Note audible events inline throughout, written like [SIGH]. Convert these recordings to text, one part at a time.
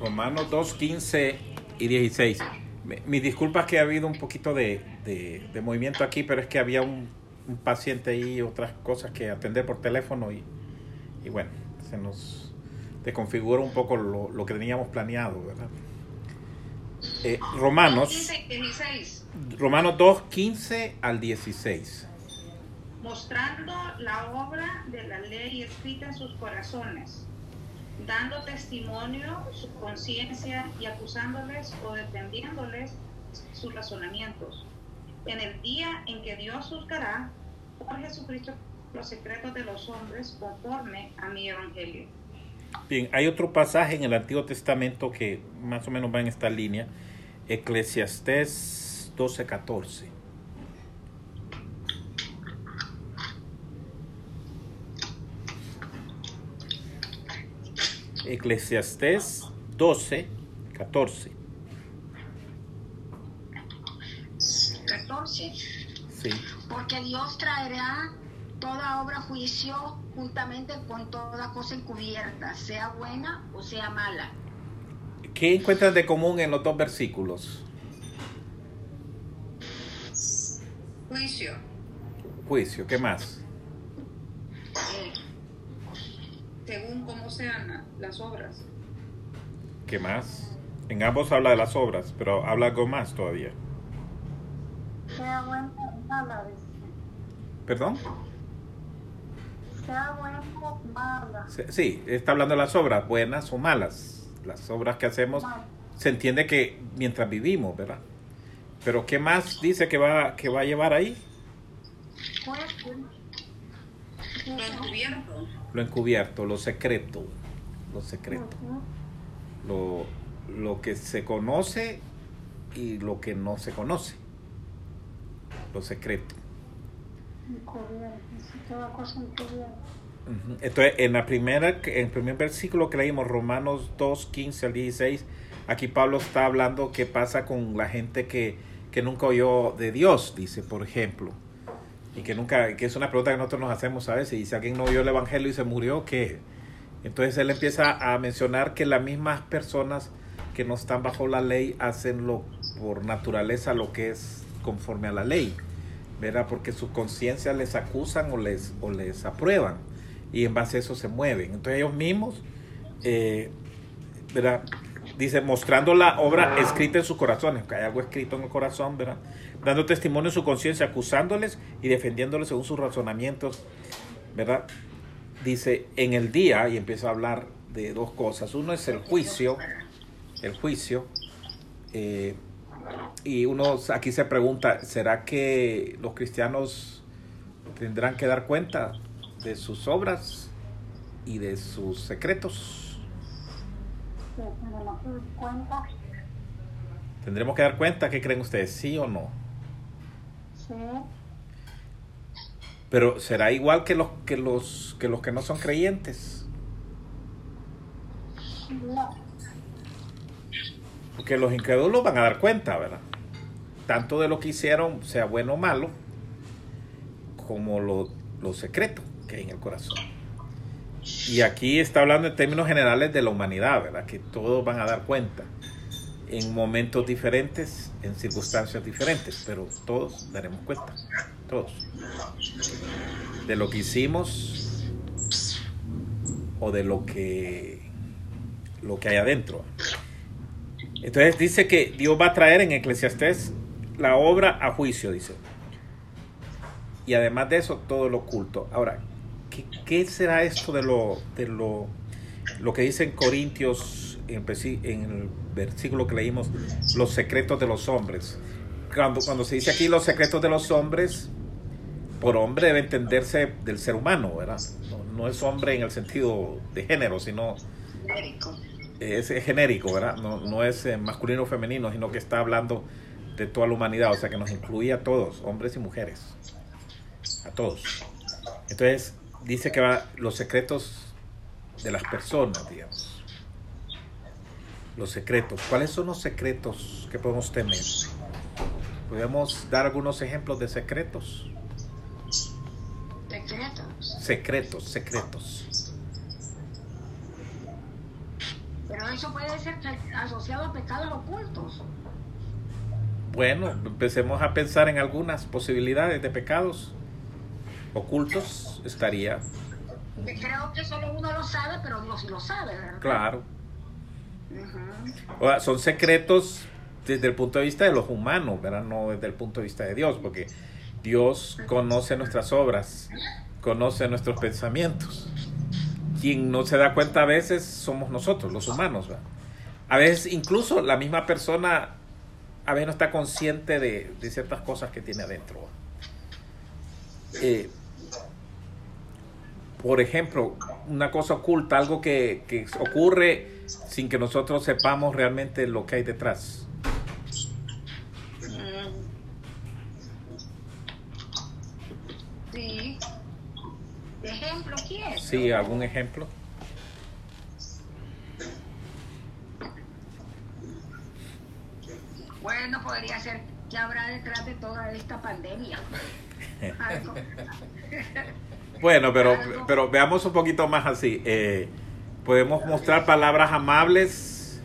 Romanos 2, 15 y 16. Me- Mis disculpas que ha habido un poquito de, de- de movimiento aquí, pero es que había un, un paciente ahí y otras cosas que atender por teléfono y, y bueno, se nos desconfigura un poco lo, lo que teníamos planeado, ¿verdad? Eh, Romanos, 15 y 16. Romanos 2, 15 al 16. mostrando la obra de la ley escrita en sus corazones, dando testimonio su conciencia y acusándoles o defendiéndoles sus razonamientos. En el día en que Dios juzgará por Jesucristo los secretos de los hombres conforme a mi evangelio. Bien, hay otro pasaje en el Antiguo Testamento que más o menos va en esta línea, Eclesiastés 12, Eclesiastés 12, 14. 14. Sí. Porque Dios traerá toda obra juicio juntamente con toda cosa encubierta, sea buena o sea mala. ¿Qué encuentran de común en los dos versículos? Juicio. Juicio, ¿qué más? eh, según cómo sean las obras. ¿Qué más? En ambos habla de las obras, pero habla algo más todavía. Sea buena o mala, dice. ¿Perdón? Sea buena o mala. Sí, está hablando de las obras, buenas o malas. Las obras que hacemos, se entiende que mientras vivimos, ¿verdad? Pero ¿qué más dice que va, que va a llevar ahí? Pues, pues, Lo encubierto. Lo encubierto, lo secreto, lo secreto, lo, lo que se conoce y lo que no se conoce, lo secreto. encubierto, dice, toda cosa encubierta. Ujú. Entonces, en la primera, en el primer versículo que leímos, Romanos 2, 15 al 16, aquí Pablo está hablando qué pasa con la gente que, que nunca oyó de Dios, dice, por ejemplo. Y que nunca, que es una pregunta que nosotros nos hacemos a veces, y si alguien no oyó el Evangelio y se murió, ¿qué? Entonces él empieza a mencionar que las mismas personas que no están bajo la ley hacen lo, por naturaleza lo que es conforme a la ley, ¿verdad? Porque sus conciencias les acusan o les, o les aprueban y en base a eso se mueven. Entonces ellos mismos, eh, ¿verdad? Dice, mostrando la obra escrita en sus corazones, que hay algo escrito en el corazón, ¿verdad? Dando testimonio en su conciencia, acusándoles y defendiéndoles según sus razonamientos, ¿verdad? Dice, en el día, y empieza a hablar de dos cosas. Uno es el juicio, el juicio, eh, y uno aquí se pregunta, ¿será que los cristianos tendrán que dar cuenta de sus obras y de sus secretos? Que tenemos que dar cuenta, ¿Tendremos que dar cuenta? ¿Qué creen ustedes? ¿Sí o no? Sí, Pero será igual que los que los que los que no son creyentes, no, porque los incrédulos van a dar cuenta, ¿verdad? Tanto de lo que hicieron, sea bueno o malo, como lo, lo secreto que hay en el corazón. Y aquí está hablando en términos generales de la humanidad, ¿verdad? Que todos van a dar cuenta en momentos diferentes, en circunstancias diferentes, pero todos daremos cuenta, todos, de lo que hicimos o de lo que lo que hay adentro. Entonces dice que Dios va a traer en Eclesiastés la obra a juicio, dice. Y además de eso, todo lo oculto. Ahora, ¿qué, será esto de lo, de lo, lo que dice en Corintios, en, en el versículo que leímos, los secretos de los hombres? Cuando, cuando se dice aquí los secretos de los hombres, por hombre debe entenderse del ser humano, ¿verdad? No, no es hombre en el sentido de género, sino es, es genérico, ¿verdad? No, no es eh, masculino o femenino, sino que está hablando de toda la humanidad, o sea que nos incluye a todos, hombres y mujeres, a todos. Entonces dice que va los secretos de las personas, digamos. Los secretos. ¿Cuáles son los secretos que podemos tener? ¿Podemos dar algunos ejemplos de secretos? Secretos. Secretos, secretos. Pero eso puede ser asociado a pecados ocultos. Bueno, empecemos a pensar en algunas posibilidades de pecados ocultos. Estaría. Creo que solo uno lo sabe, pero Dios sí lo sabe, ¿verdad? Claro. Son secretos desde el punto de vista de los humanos, ¿verdad? No desde el punto de vista de Dios, porque Dios conoce nuestras obras, conoce nuestros pensamientos. Quien no se da cuenta a veces somos nosotros, los humanos. A veces incluso la misma persona a veces no está consciente de, ciertas cosas que tiene adentro. Eh, por ejemplo, una cosa oculta, algo que ocurre sin que nosotros sepamos realmente lo que hay detrás. Mm. Sí. ¿Ejemplo quieres? Sí, algún ejemplo. Bueno, podría ser que habrá detrás de toda esta pandemia. [LAUGHS] Bueno, pero, pero veamos un poquito más así. Eh, podemos mostrar palabras amables,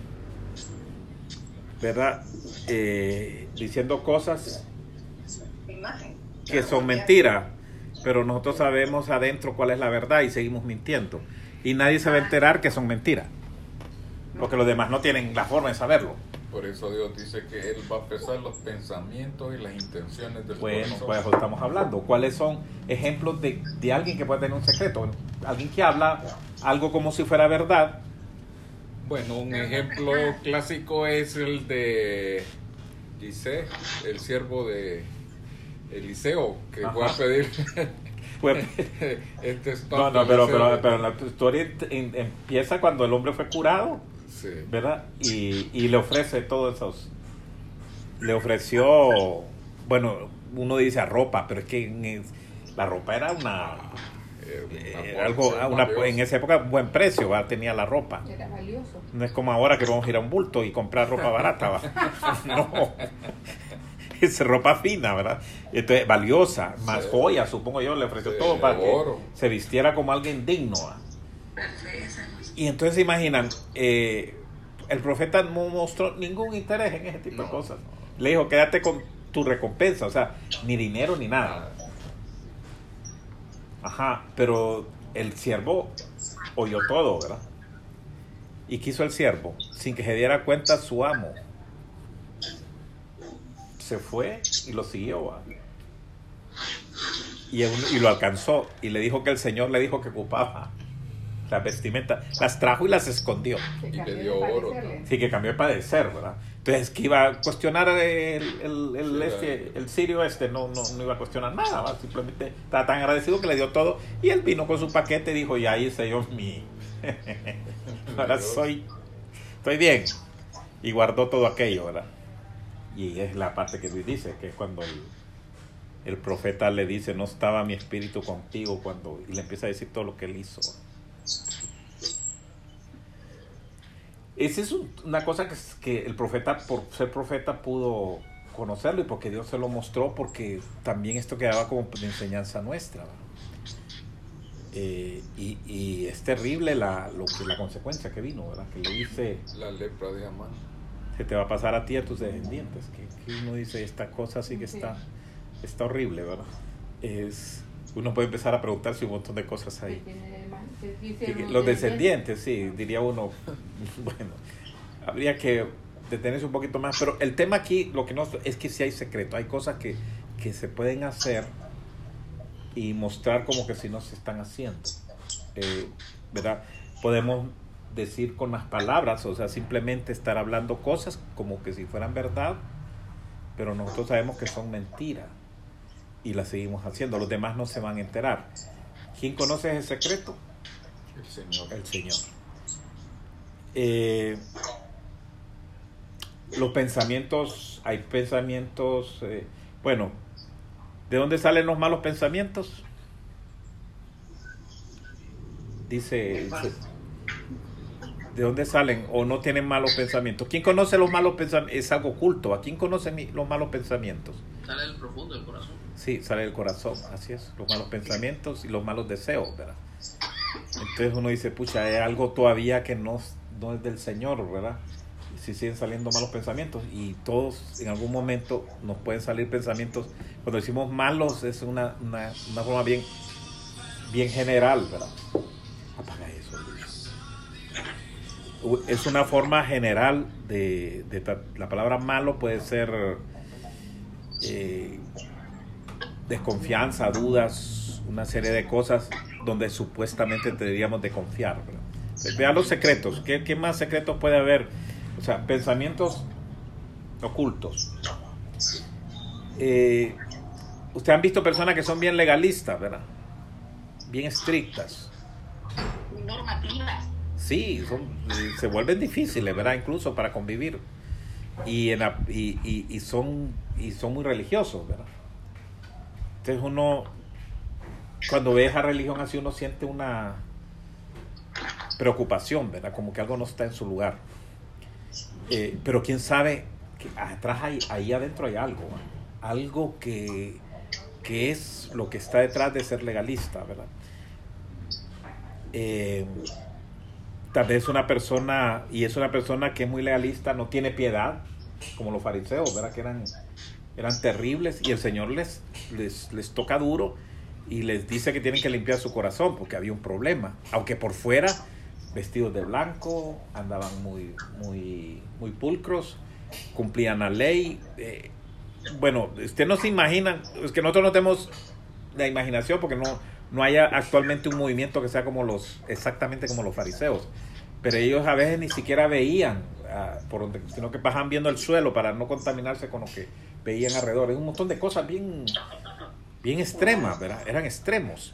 ¿verdad? Eh, diciendo cosas que son mentiras, pero nosotros sabemos adentro cuál es la verdad y seguimos mintiendo. Y nadie se va a enterar que son mentiras, porque los demás no tienen la forma de saberlo. Por eso Dios dice que Él va a pesar los pensamientos y las intenciones del Bueno, corazón. pues eso estamos hablando. ¿Cuáles son ejemplos de, de alguien que puede tener un secreto? Alguien que habla algo como si fuera verdad. Bueno, un ejemplo clásico es el de Gise, el siervo de Eliseo, que fue a Ajá. pedir [LAUGHS] este no, no, pero, pero, pero la historia empieza cuando el hombre fue curado, Sí. ¿verdad? Y, y le ofrece todos esos. Le ofreció, bueno, uno dice ropa, pero es que en es- la ropa era una. Eh, eh, una algo, una- en esa época, un buen precio, ¿va? tenía la ropa. Era valioso. No es como ahora que vamos a ir a un bulto y comprar ropa barata, ¿va? [LAUGHS] No. Es ropa fina, ¿verdad? Entonces, valiosa, más Sí. joyas, supongo yo, le ofreció Sí, todo para oro. que se vistiera como alguien digno. ¿va? Y entonces se imaginan, eh, el profeta no mostró ningún interés en ese tipo de cosas. Le dijo, quédate con tu recompensa, o sea, ni dinero ni nada. Ajá, pero el siervo oyó todo, ¿verdad? Y quiso el siervo, sin que se diera cuenta su amo. Se fue y lo siguió. Y, y lo alcanzó y le dijo que el Señor le dijo que ocupaba las vestimentas. Las trajo y las escondió. Y le dio oro. parecerle. Sí, que cambió de padecer, ¿verdad? Entonces, que iba a cuestionar el, el, el, Sí, este, el sirio este, no, no, no iba a cuestionar nada, simplemente estaba tan agradecido que le dio todo y él vino con su paquete y dijo, ya hice yo mi... [LAUGHS] Ahora soy, estoy bien. Y guardó todo aquello, ¿verdad? Y es la parte que Luis dice, que es cuando el, el profeta le dice, no estaba mi espíritu contigo cuando... Y le empieza a decir todo lo que él hizo. Esa es un- una cosa que, que el profeta, por ser profeta, pudo conocerlo y porque Dios se lo mostró, porque también esto quedaba como de enseñanza nuestra. Eh, y, y es terrible la, lo que, la consecuencia que vino, ¿verdad? Que le dice, La lepra de Amán. se te va a pasar a ti y a tus descendientes. Que, que uno dice, esta cosa sí que está, está horrible, ¿verdad? Es, uno puede empezar a preguntarse un montón de cosas ahí. Sí, los descendientes, sí, diría uno. [LAUGHS] Bueno, habría que detenerse un poquito más. Pero el tema aquí, lo que no es que si hay secreto, hay cosas que, que se pueden hacer y mostrar como que si no se están haciendo. Eh, ¿Verdad? Podemos decir con las palabras, o sea, simplemente estar hablando cosas como que si fueran verdad, pero nosotros sabemos que son mentiras y las seguimos haciendo. Los demás no se van a enterar. ¿Quién conoce ese secreto? El Señor. el Señor. Eh, los pensamientos, hay pensamientos, eh, bueno, ¿de dónde salen los malos pensamientos? Dice, ¿de dónde salen o no tienen malos pensamientos? ¿Quién conoce los malos pensamientos? Es algo oculto. ¿A quién conoce los malos pensamientos? Sale del profundo del corazón. Sí, sale del corazón, así es. Los malos pensamientos y los malos deseos, ¿verdad? Entonces uno dice, pucha, hay algo todavía que no es del Señor, ¿verdad? Si siguen saliendo malos pensamientos y todos en algún momento nos pueden salir pensamientos, cuando decimos malos es una, una, forma bien, bien general, ¿verdad? Apaga eso, Luis. Es una forma general de, la palabra malo puede ser eh, desconfianza, dudas, una serie de cosas donde supuestamente deberíamos de confiar. ¿verdad? Vean los secretos. ¿Qué, qué más secretos puede haber? O sea, pensamientos ocultos. Eh, Ustedes han visto personas que son bien legalistas, ¿verdad? Bien estrictas. Normativas. Sí, son- se vuelven difíciles, ¿verdad? Incluso para convivir. Y, en la- y, y- y son, y son muy religiosos, ¿verdad? Entonces uno, cuando ve esa religión así, uno siente una preocupación, ¿verdad? Como que algo no está en su lugar. Eh, pero quién sabe que atrás, hay, ahí adentro hay algo, algo que, que es lo que está detrás de ser legalista, ¿verdad? Eh, tal vez una persona, y es una persona que es muy legalista, no tiene piedad, como los fariseos, ¿verdad? Que eran, eran terribles, y el Señor les, les, les toca duro y les dice que tienen que limpiar su corazón porque había un problema. Aunque por fuera, vestidos de blanco, andaban muy, muy, muy pulcros, cumplían la ley. eh, bueno, usted no se imagina, es que nosotros no tenemos la imaginación porque no, no haya actualmente un movimiento que sea como los, exactamente como los fariseos. Pero ellos a veces ni siquiera veían ah, sino que pasaban viendo el suelo para no contaminarse con lo que veían alrededor. Es un montón de cosas bien, bien extremas, ¿verdad? Eran extremos.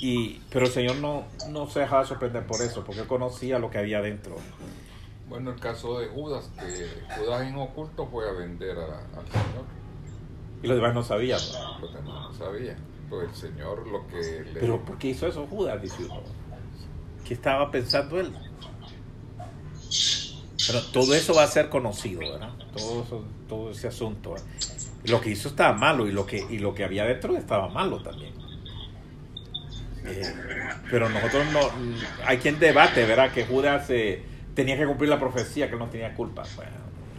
Y, pero el Señor no, no se dejaba sorprender por eso, porque él conocía lo que había dentro. Bueno, el caso de Judas, que Judas en oculto fue a vender a- al Señor. Y los demás no sabían. Los demás no sabían. Pues el Señor lo que le... Pero ¿por qué hizo eso Judas? Dice uno. ¿Qué estaba pensando él? Pero todo eso va a ser conocido, ¿verdad? Todo, eso- todo ese asunto. ¿verdad? Lo que hizo estaba malo y lo que, y lo que había dentro estaba malo también. Eh, pero nosotros no... Hay quien debate, ¿verdad? Que Judas eh, tenía que cumplir la profecía, que no tenía culpa. Bueno,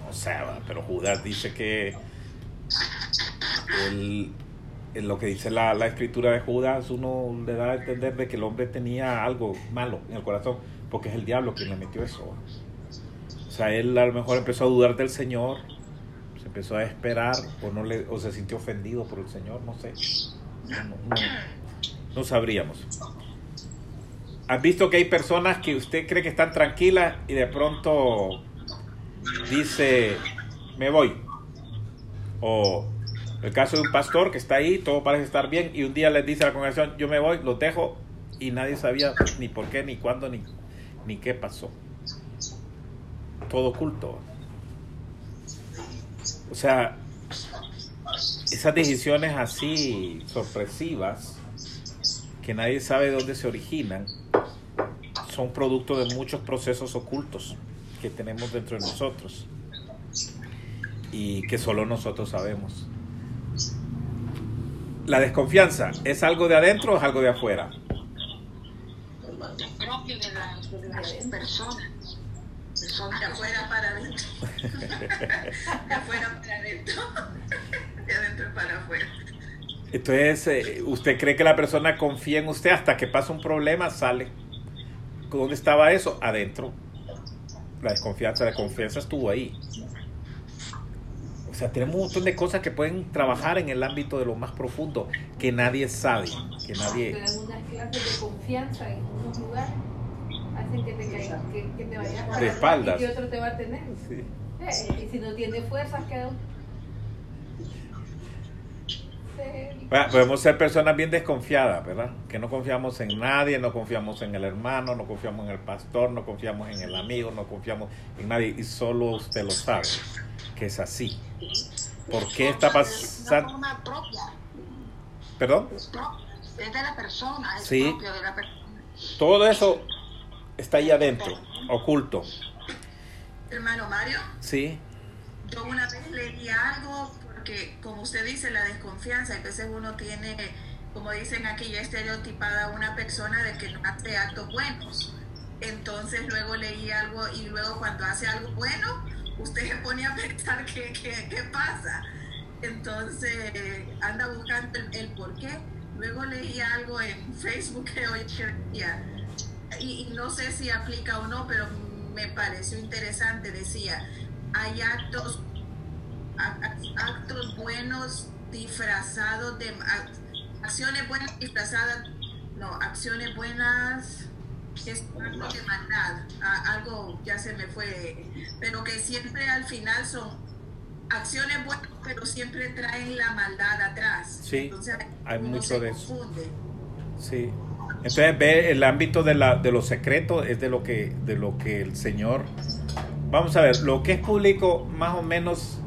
no sé, pero Judas dice que en lo que dice la, la escritura de Judas, uno le da a entender de que el hombre tenía algo malo en el corazón, porque es el diablo quien le metió eso. O sea, él a lo mejor empezó a dudar del Señor, se empezó a esperar, o, no le, o se sintió ofendido por el Señor, no sé. No, sabríamos. ¿Has visto que hay personas que usted cree que están tranquilas y de pronto dice, me voy? O el caso de un pastor que está ahí, todo parece estar bien, y un día les dice a la congregación, yo me voy, los dejo, y nadie sabía ni por qué, ni cuándo, ni, ni qué pasó. Todo oculto. O sea, esas decisiones así sorpresivas, que nadie sabe de dónde se originan, son producto de muchos procesos ocultos que tenemos dentro de nosotros y que solo nosotros sabemos. La desconfianza, ¿es algo de adentro o es algo de afuera? propio de la, de la persona. Persona De afuera para adentro. De afuera para adentro. De adentro para afuera. Entonces, eh, ¿usted cree que la persona confía en usted hasta que pasa un problema, sale? ¿Dónde estaba eso? Adentro. La desconfianza, la confianza estuvo ahí. O sea, tenemos un montón de cosas que pueden trabajar en el ámbito de lo más profundo, que nadie sabe, que nadie... dan unas clases de confianza en unos lugares. Hacen que te, caigas, que, que te vayas para De espaldas. Y que otro te va a tener. Sí. Y si no tiene fuerzas. Bueno, podemos ser personas bien desconfiadas, ¿verdad? Que no confiamos en nadie, no confiamos en el hermano, no confiamos en el pastor, no confiamos en el amigo, no confiamos en nadie. Y solo usted lo sabe, que es así. ¿Por qué está pasando? forma propia. ¿Perdón? Es de la persona. Es Sí. propio de la persona. Todo eso está ahí adentro, oculto. Hermano Mario, ¿Sí? yo una vez leí algo porque, como usted dice, la desconfianza, a veces uno tiene, como dicen aquí, ya estereotipada una persona de que no hace actos buenos. entonces luego leí algo y luego cuando hace algo bueno, usted se pone a pensar qué, qué, qué pasa. Entonces anda buscando el, el por qué. Luego leí algo en Facebook que hoy y, y no sé si aplica o no, pero me pareció interesante, decía, hay actos, actos buenos disfrazados de, ac- acciones buenas disfrazadas, no, acciones buenas es algo de maldad, algo ya se me fue, pero que siempre al final son acciones buenas, pero siempre traen la maldad atrás. Sí, Entonces, hay mucho se de eso. confunde. Sí. Entonces ve el ámbito de, la, de lo secreto es de lo que de lo que el Señor vamos a ver lo que es público más o menos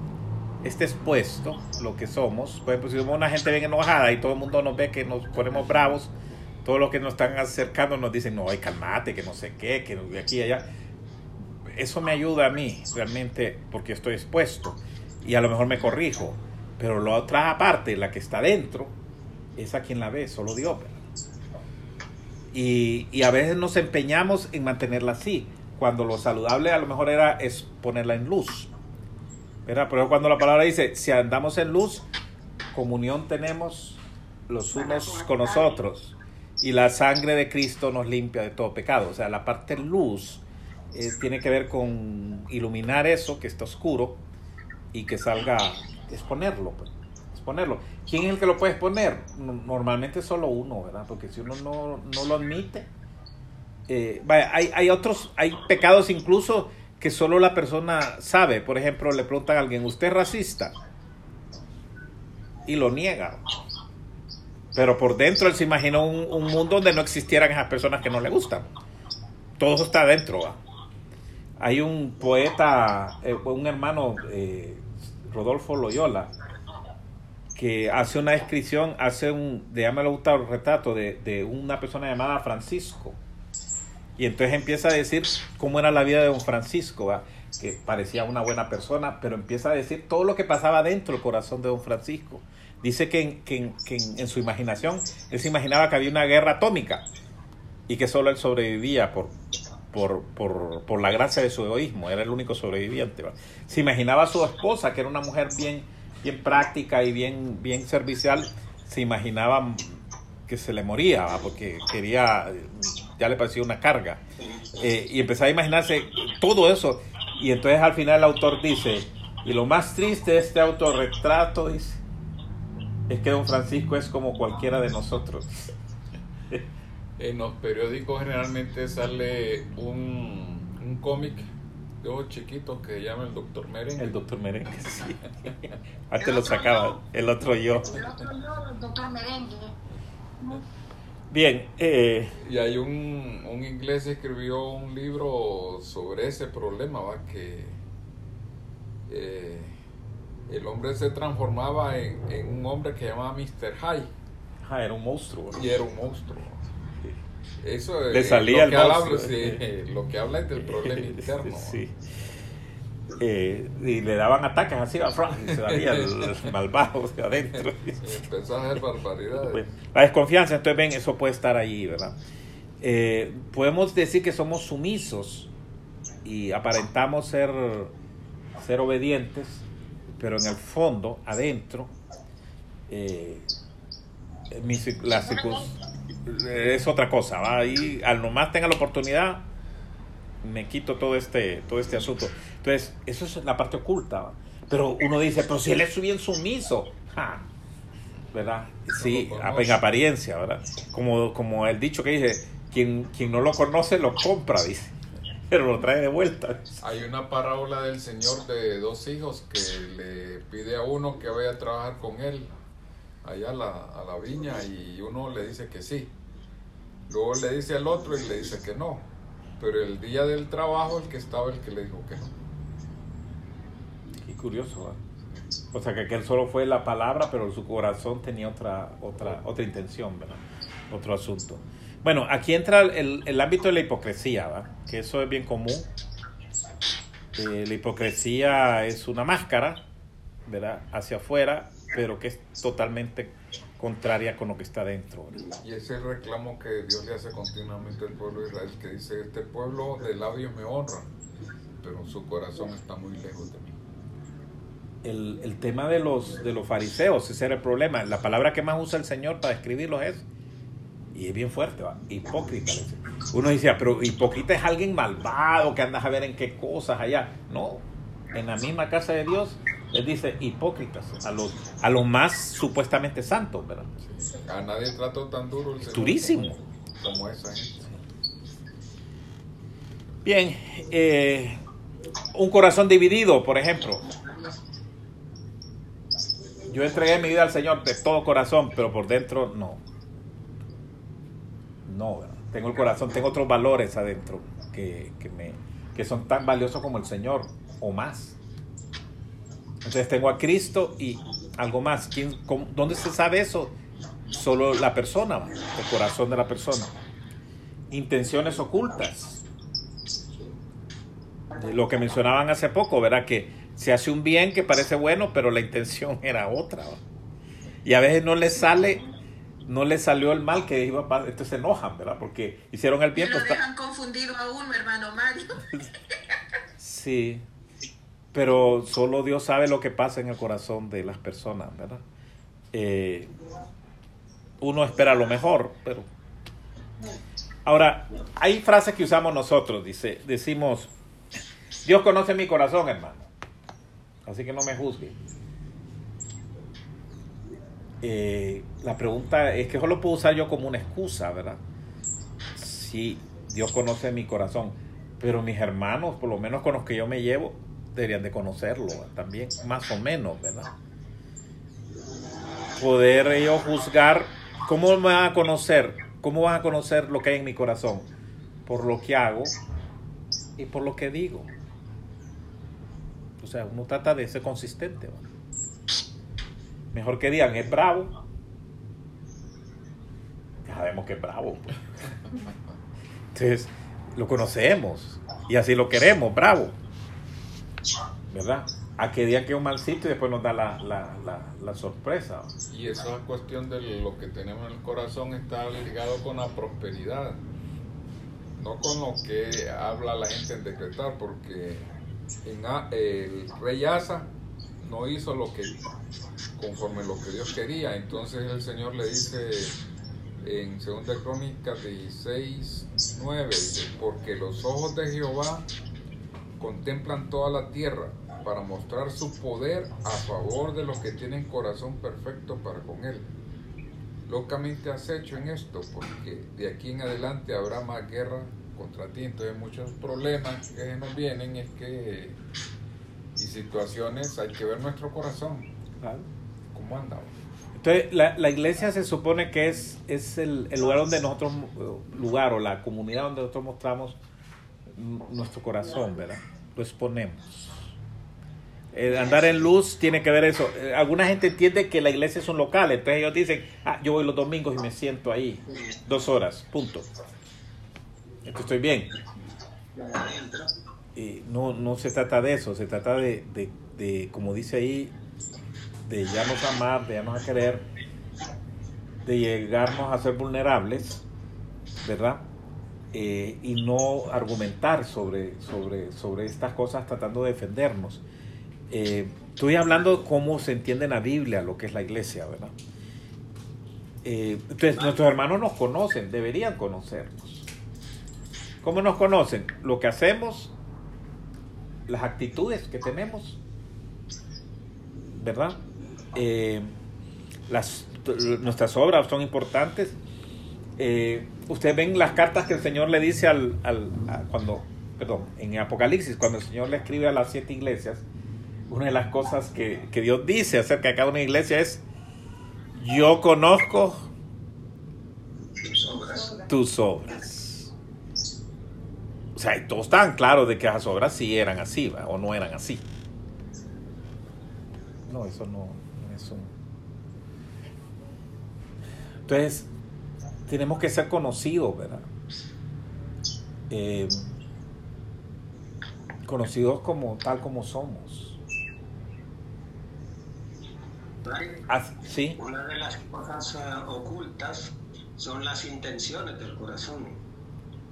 está expuesto lo que somos. Por ejemplo si somos una gente bien enojada y todo el mundo nos ve que nos ponemos bravos todos los que nos están acercando nos dicen no ay calmate que no sé qué que de aquí allá eso me ayuda a mí realmente porque estoy expuesto. Y a lo mejor me corrijo pero la otra parte la que está dentro es a quien la ve solo Dios. Y, y a veces nos empeñamos en mantenerla así, cuando lo saludable a lo mejor era es ponerla en luz. ¿verdad? Pero cuando la palabra dice, si andamos en luz, comunión tenemos los unos con nosotros y la sangre de Cristo nos limpia de todo pecado. O sea, la parte luz eh, tiene que ver con iluminar eso que está oscuro y que salga, exponerlo, pues, exponerlo. ¿Quién es el que lo puede exponer? No- Normalmente solo uno, ¿verdad? Porque si uno no, no lo admite, eh, vaya, hay, hay otros, hay pecados incluso que solo la persona sabe. Por ejemplo, le preguntan a alguien, ¿usted es racista? Y lo niega. Pero por dentro él se imaginó un, un mundo donde no existieran esas personas que no le gustan. Todo eso está adentro. Hay un poeta, eh, un hermano, eh, Rodolfo Loyola, que hace una descripción, hace un, déjame gustar el retrato de, de una persona llamada Francisco. Y entonces empieza a decir cómo era la vida de don Francisco, que parecía una buena persona, pero empieza a decir todo lo que pasaba dentro del corazón de don Francisco. Dice que, en, que en- que en- en su imaginación él se imaginaba que había una guerra atómica y que solo él sobrevivía por, por, por, por la gracia de su egoísmo, era el único sobreviviente. Se imaginaba a su esposa, que era una mujer bien, bien práctica y bien, bien servicial, se imaginaba que se le moría, porque quería, ya le parecía una carga. Eh, y empezaba a imaginarse todo eso. Y entonces al final el autor dice, y lo más triste de este autorretrato, es que don Francisco es como cualquiera de nosotros. [LAUGHS] En los periódicos generalmente sale un, un cómic de ojos chiquitos que se llama el Doctor Merengue. El doctor Merengue, [LAUGHS] sí. [LAUGHS] Antes lo sacaba, el otro yo. El otro yo, el doctor Merengue. Bien, eh, Y hay un, un inglés que escribió un libro sobre ese problema, ¿va? que eh, el hombre se transformaba en, en un hombre que llamaba Mr. High ah, era un monstruo. ¿no? y era un monstruo. Eso Le es salía lo, que habla, monstruo. sí, lo que habla es del problema [LAUGHS] interno. Sí. Eh, y le daban ataques así a Frank y se salía el, [LAUGHS] malvado de adentro. [LAUGHS] Y empezó a hacer barbaridades. Bueno, la desconfianza, entonces ven, eso puede estar ahí, ¿verdad? Eh, podemos decir que somos sumisos y aparentamos ser, ser obedientes, pero en el fondo, adentro, eh, mi cir- la circun- es otra cosa, ¿va? Ahí, al nomás tenga la oportunidad, me quito todo este, todo este asunto. Entonces, eso es la parte oculta, ¿va? Pero uno dice, pero si él es bien sumiso, ¡ja! ¿verdad? Sí, lo a- conoce. en apariencia, ¿verdad? Como, como el dicho que dice, quien, quien no lo conoce lo compra, dice, [LAUGHS] pero lo trae de vuelta. Hay una parábola del señor de dos hijos que le pide a uno que vaya a trabajar con él allá a la, a la viña y uno le dice que sí. Luego le dice al otro y le dice que no. Pero el día del trabajo el que estaba el que le dijo que no. Qué curioso, ¿verdad? O sea, que aquel solo fue la palabra, pero su corazón tenía otra, otra, otra intención, ¿verdad? Otro asunto. Bueno, aquí entra el, el ámbito de la hipocresía, ¿verdad? Que eso es bien común. Eh, la hipocresía es una máscara, ¿verdad? Hacia afuera, pero que es totalmente contraria con lo que está dentro. Y ese reclamo que Dios le hace continuamente al pueblo de Israel, que dice, este pueblo de labios me honra, pero su corazón está muy lejos de mí. El, el tema de los, de los fariseos, ese era el problema. La palabra que más usa el Señor para describirlos es, y es bien fuerte, ¿va? hipócrita. Uno dice, pero hipócrita es alguien malvado que andas a ver en qué cosas allá. No, en la misma casa de Dios, les dice hipócritas, a los, a los más supuestamente santos, ¿verdad? A nadie trató tan duro el Durísimo. como, como esa gente. Bien, eh, un corazón dividido, por ejemplo. Yo entregué mi vida al Señor de todo corazón, pero por dentro no. No, ¿verdad? tengo el corazón, tengo otros valores adentro que, que, me, que son tan valiosos como el Señor o más. Entonces tengo a Cristo y algo más. ¿Quién, cómo- ¿Dónde se sabe eso? Solo la persona, el corazón de la persona. Intenciones ocultas. De Lo que mencionaban hace poco, ¿verdad? Que se hace un bien que parece bueno, pero la intención [LAUGHS] era otra. Y a veces no les sale, no les salió el mal que iba a. Entonces se enojan, ¿verdad? Porque hicieron el bien. lo pues, está- dejan confundido a uno, hermano Mario. [LAUGHS] Sí, pero solo Dios sabe lo que pasa en el corazón de las personas, ¿verdad? Eh, uno espera lo mejor, pero... Ahora, hay frases que usamos nosotros, dice, decimos, Dios conoce mi corazón, hermano, así que no me juzgue. Eh, la pregunta es que solo puedo usar yo como una excusa, ¿verdad? Sí, Dios conoce mi corazón, pero mis hermanos, por lo menos con los que yo me llevo, deberían de conocerlo también, más o menos, ¿verdad? Poder ellos juzgar, ¿cómo me van a conocer? ¿Cómo van a conocer lo que hay en mi corazón? Por lo que hago y por lo que digo. O sea, uno trata de ser consistente. ¿va? Mejor que digan, es bravo. Ya sabemos que es bravo. pues. [LAUGHS] Entonces, lo conocemos y así lo queremos, bravo. ¿Verdad? A que digan que es un mal sitio y después nos da la, la, la, la sorpresa. Y esa cuestión de lo que tenemos en el corazón está ligado con la prosperidad, no con lo que habla la gente en decretar, porque en A- el rey Asa no hizo lo que conforme lo que Dios quería, entonces el Señor le dice en 2 Crónicas 16, 9, dice, porque los ojos de Jehová contemplan toda la tierra para mostrar su poder a favor de los que tienen corazón perfecto para con él. Locamente has hecho en esto, porque de aquí en adelante habrá más guerra contra ti. Entonces muchos problemas que nos vienen es que y situaciones hay que ver nuestro corazón, cómo anda. Entonces, la, la iglesia se supone que es, es el, el lugar donde nosotros, lugar o la comunidad donde nosotros mostramos nuestro corazón, ¿verdad? Lo exponemos. Eh, andar en luz tiene que ver eso. Eh, alguna gente entiende que la iglesia es un local, entonces ellos dicen, ah, yo voy los domingos y me siento ahí, dos horas, punto. Esto estoy bien. Y no, no se trata de eso, se trata de, de, de, como dice ahí, de ya nos amar, de ya a querer, de llegarnos a ser vulnerables, ¿verdad? Eh, y no argumentar sobre, sobre, sobre estas cosas tratando de defendernos. Eh, estoy hablando cómo se entiende en la Biblia lo que es la iglesia, ¿verdad? Eh, entonces, nuestros hermanos nos conocen, deberían conocernos. ¿Cómo nos conocen? Lo que hacemos, las actitudes que tenemos, ¿verdad? Eh, las, nuestras obras son importantes. Eh, ustedes ven las cartas que el Señor le dice al, al a- cuando, perdón, en Apocalipsis, cuando el Señor le escribe a las siete iglesias, una de las cosas que, que Dios dice acerca de cada una iglesia es, yo conozco tus obras. O sea, y todos estaban claros de que esas obras sí eran así, ¿va? o no eran así. No, eso no, eso. Entonces, tenemos que ser conocidos, ¿verdad? Eh, conocidos como tal como somos. Sí, Una de las cosas ah, ocultas son las intenciones del corazón.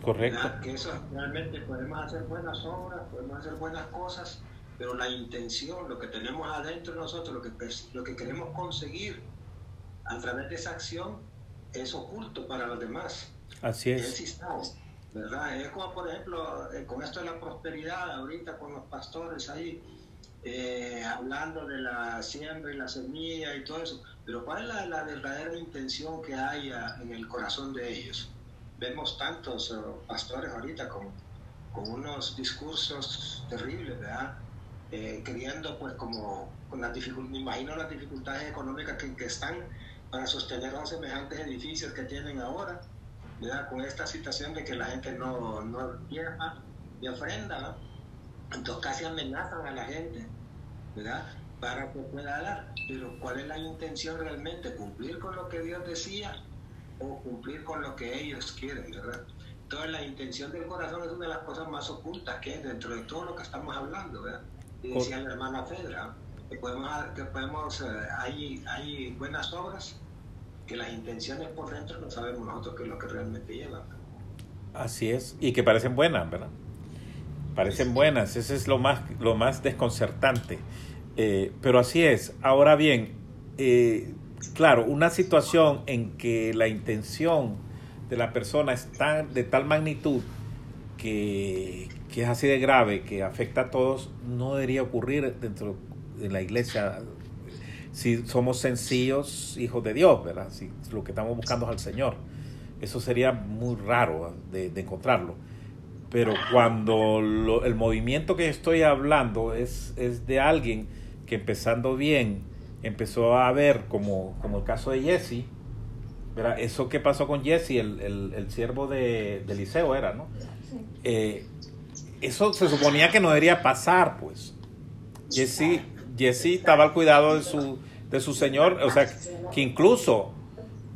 correcto. ¿verdad? Que eso realmente podemos hacer buenas obras, podemos hacer buenas cosas, pero la intención, lo que tenemos adentro de nosotros, lo que, lo que queremos conseguir a través de esa acción, es oculto para los demás. Así es. sabe, ¿verdad? Es como, por ejemplo, eh, con esto de la prosperidad, ahorita con los pastores ahí, eh, hablando de la siembra y la semilla y todo eso, pero ¿cuál es la, la verdadera intención que hay ah, en el corazón de ellos? Vemos tantos eh, pastores ahorita con, con unos discursos terribles, ¿verdad? Eh, queriendo, pues, como, con las dificultades, me imagino las dificultades económicas que, que están para sostener los semejantes edificios que tienen ahora, ¿verdad? Con esta situación de que la gente no, no ni ofrenda, ¿no? Entonces casi amenazan a la gente, ¿verdad? Para que pueda dar. Pero ¿cuál es la intención realmente? ¿Cumplir con lo que Dios decía o cumplir con lo que ellos quieren, ¿verdad? Entonces la intención del corazón es una de las cosas más ocultas que hay dentro de todo lo que estamos hablando, ¿verdad? Y decía la hermana Fedra, que podemos, que podemos eh, hay, hay buenas obras, que las intenciones por dentro no sabemos nosotros qué es lo que realmente llevan. Así es. Y que parecen buenas, ¿verdad? Parecen buenas. Ese es lo más, lo más desconcertante. Eh, pero así es. Ahora bien, eh, claro, una situación en que la intención de la persona es tan, de tal magnitud que, que es así de grave, que afecta a todos, no debería ocurrir dentro de la iglesia si somos sencillos hijos de Dios, ¿verdad? Si lo que estamos buscando es al Señor. Eso sería muy raro de, de encontrarlo. Pero cuando lo- el movimiento que estoy hablando es, es de alguien que empezando bien empezó a ver, como, como el caso de Jesse, ¿verdad? Eso que pasó con Jesse, el, el, el siervo de, de Eliseo era, ¿no? Eh, eso se suponía que no debería pasar, pues. Jesse, Jesse estaba al cuidado de su, de su señor, o sea, que incluso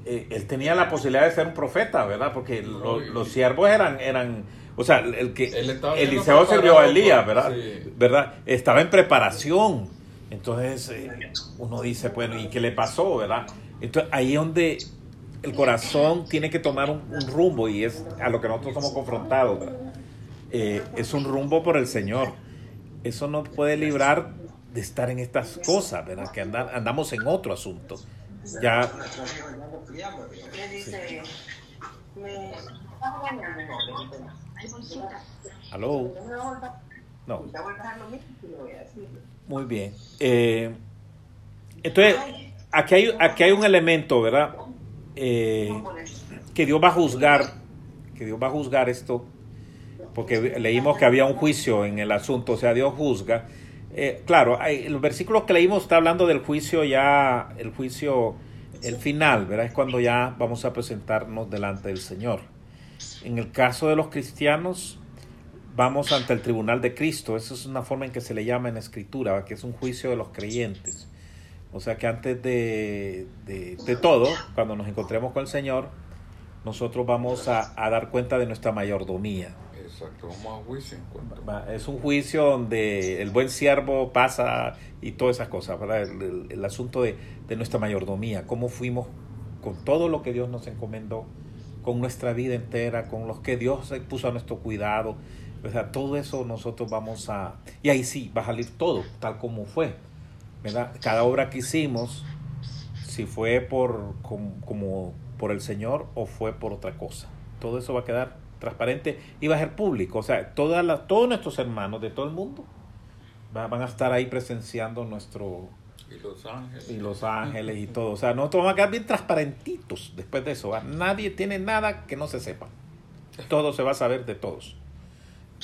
eh, él tenía la posibilidad de ser un profeta, ¿verdad? Porque lo- los siervos eran, eran, o sea, el que Eliseo sirvió a Elías, por- ¿verdad? sí. ¿verdad? Estaba en preparación. Entonces eh, uno dice, bueno, ¿y qué le pasó, verdad? Entonces ahí es donde el corazón tiene que tomar un, un rumbo y es a lo que nosotros somos confrontados, ¿verdad? Eh, es un rumbo por el Señor. Eso no puede librar de estar en estas cosas, ¿verdad? Que anda- andamos en otro asunto. Ya, aló. No, muy bien. Eh, entonces, aquí hay, aquí hay un elemento, ¿verdad? Eh, que Dios va a juzgar, que Dios va a juzgar esto, porque leímos que había un juicio en el asunto, o sea, Dios juzga. Eh, claro, hay, el versículo que leímos está hablando del juicio ya, el juicio, el final, ¿verdad? Es cuando ya vamos a presentarnos delante del Señor. En el caso de los cristianos, vamos ante el tribunal de Cristo. Esa es una forma en que se le llama en escritura, que es un juicio de los creyentes. O sea que antes de, de, de todo, cuando nos encontremos con el Señor, nosotros vamos a, a dar cuenta de nuestra mayordomía. Exacto, vamos a juicio Es un juicio donde el buen siervo pasa y todas esas cosas, ¿verdad? El, asunto de, nuestra mayordomía, cómo fuimos con todo lo que Dios nos encomendó, con nuestra vida entera, con los que Dios puso a nuestro cuidado, o sea, todo eso nosotros vamos a... Y ahí sí, va a salir todo, tal como fue. Cada obra que hicimos, si fue por, como por el Señor o fue por otra cosa. Todo eso va a quedar transparente y va a ser público. O sea, todas las, todos nuestros hermanos de todo el mundo va- van a estar ahí presenciando nuestro... Y Los Ángeles. Y Los Ángeles y todo. O sea, nosotros vamos a quedar bien transparentitos después de eso. ¿va? Nadie tiene nada que no se sepa. Todo se va a saber de todos.